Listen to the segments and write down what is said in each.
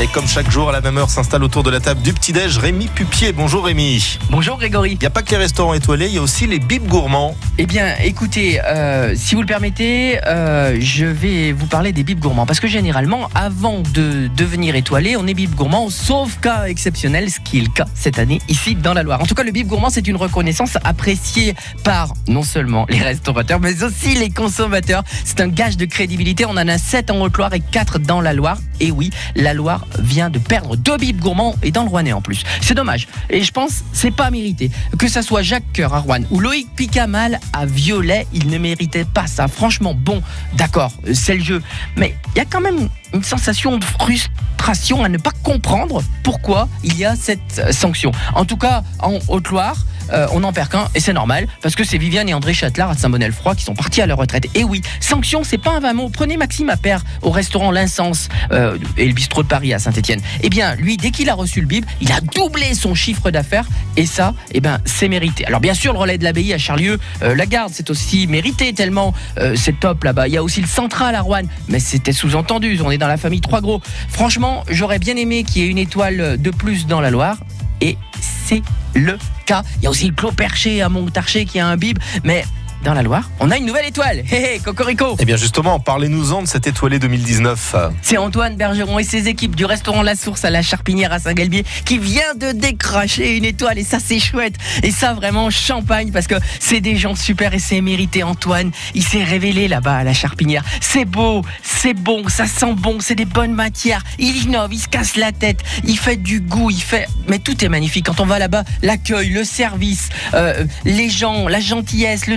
Et comme chaque jour, à la même heure, s'installe autour de la table du petit-déj Rémi Pupier. Bonjour Rémi. Bonjour Grégory. Il n'y a pas que les restaurants étoilés, il y a aussi les bibes gourmands. Eh bien, écoutez, euh, si vous le permettez, euh, je vais vous parler des bibes gourmands. Parce que généralement, avant de devenir étoilé, on est bib gourmand, sauf cas exceptionnel, ce qui est le cas cette année ici dans la Loire. En tout cas, le bib gourmand, c'est une reconnaissance appréciée par non seulement les restaurateurs, mais aussi les consommateurs. C'est un gage de crédibilité. On en a 7 en Haute-Loire et 4 dans la Loire. Et oui, la Loire vient de perdre deux bibes gourmands et dans le Rouennais en plus. C'est dommage. Et je pense c'est pas mérité. Que ça soit Jacques Coeur à Rouen ou Loïc Picamal à Violet, il ne méritait pas ça. Franchement, bon, d'accord, c'est le jeu. Mais il y a quand même une sensation de frustration à ne pas comprendre pourquoi il y a cette sanction. En tout cas, en Haute-Loire, euh, on n'en perd qu'un et c'est normal parce que c'est Viviane et André Châtelard à Saint-Bonnet-le-Froid qui sont partis à leur retraite. Et oui, sanction, c'est pas un vain mot. Prenez Maxime Appert au restaurant L'Insens euh, et le bistrot de Paris à Saint-Etienne. Eh bien, lui, dès qu'il a reçu le bib, il a doublé son chiffre d'affaires et ça, eh ben, c'est mérité. Alors bien sûr, le relais de l'abbaye à Charlieu, euh, la garde, c'est aussi mérité tellement c'est top là-bas. Il y a aussi le central à Rouen, mais c'était sous-entendu. Dans la famille Trois Gros. Franchement, j'aurais bien aimé qu'il y ait une étoile de plus dans la Loire et c'est le cas. Il y a aussi le Clos Perché à Montarché qui a un bib, mais dans la Loire, on a une nouvelle étoile. Hé hé, Cocorico Eh bien justement, parlez-nous-en de cet étoilé 2019. C'est Antoine Bergeron et ses équipes du restaurant La Source à la Charpinière à Saint-Galbier qui vient de décrocher une étoile et ça c'est chouette. Et ça vraiment champagne parce que c'est des gens super et c'est mérité Antoine. Il s'est révélé là-bas à la Charpinière. C'est beau, c'est bon, ça sent bon, c'est des bonnes matières. Il innove, il se casse la tête, il fait du goût, il fait... Mais tout est magnifique. Quand on va là-bas, l'accueil, le service, euh, les gens, la gentillesse, le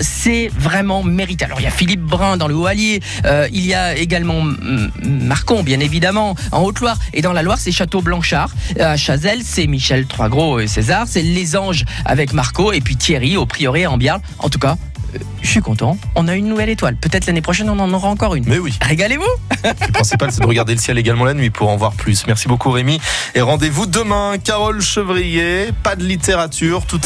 c'est vraiment mérité. Alors il y a Philippe Brun dans le Haut-Allier, euh, il y a également mm, Marcon, bien évidemment, en Haute-Loire. Et dans la Loire, c'est Château Blanchard. À Chazelle, c'est Michel Troisgros et César. C'est Les Anges avec Marco. Et puis Thierry au Prieuré en Biarle. En tout cas, euh, je suis content. On a une nouvelle étoile. Peut-être l'année prochaine, on en aura encore une. Mais oui. Régalez-vous Le principal, c'est de regarder le ciel également la nuit pour en voir plus. Merci beaucoup Rémi. Et rendez-vous demain, Carole Chevrier. Pas de littérature, tout